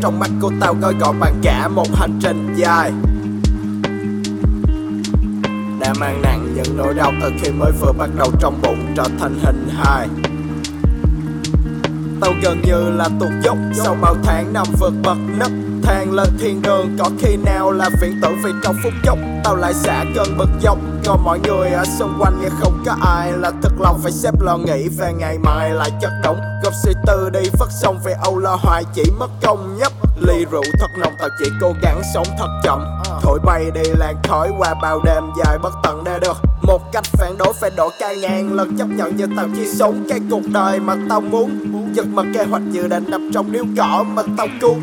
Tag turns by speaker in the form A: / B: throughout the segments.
A: trong mắt của tao gói gọn bằng cả một hành trình dài. Đã mang nặng những nỗi đau từ khi mới vừa bắt đầu trong bụng trở thành hình hài. Tao gần như là tuột dốc Sau bao tháng năm vượt bậc nấc thang lên thiên đường. Có khi nào là viễn tưởng vì trong phút chốc Tao lại xả cơn bực dọc. Còn mọi người ở xung quanh như không có ai Là thật lòng phải xếp lo nghĩ về ngày mai. Lại chất đống Gọc suy tư đi vất xong về âu lo hoài chỉ mất công nhấp Ly rượu thật nồng tao chỉ cố gắng sống thật chậm. Thổi bay đi làn khói qua bao đêm dài bất tận để được. Một cách phản đối phải đổ ca ngàn lần chấp nhận như tao chỉ sống cái cuộc đời mà tao muốn. Giật mặt kế hoạch dự định nằm trong điếu cỏ mà tao cuốn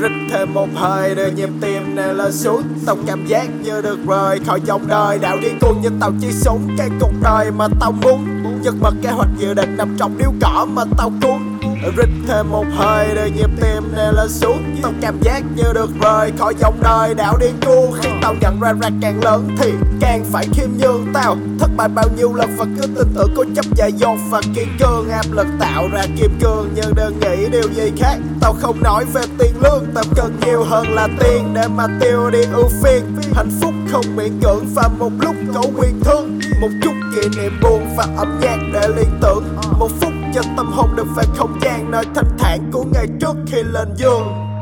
A: Rít thêm một hơi để nhịp tim này lên xuống. Tao cảm giác như được rời khỏi dòng đời. Đạo điên cuồng như tao chỉ sống cái cuộc đời mà tao muốn. Giật mặt kế hoạch dự định nằm trong điếu cỏ mà tao cuốn Rít thêm một hơi để nhịp tim này lên xuống. Tao cảm giác như được rời khỏi dòng đời. Đảo điên cu. khi tao nhận ra ra càng lớn thì càng phải khiêm nhường tao. Thất bại bao nhiêu lần và cứ tin tưởng cố chấp dại dột. Và kiên cường, Áp lực tạo ra kim cương. Nhưng đừng nghĩ điều gì khác, Tao không nói về tiền lương. Tao cần nhiều hơn là tiền để mà tiêu đi ưu phiền. Hạnh phúc không miễn cưỡng và một lúc có quyền thương. Một chút kỷ niệm buồn và âm nhạc để liên tưởng cho tâm hồn được về không gian nơi thanh thản của ngày trước khi lên giường.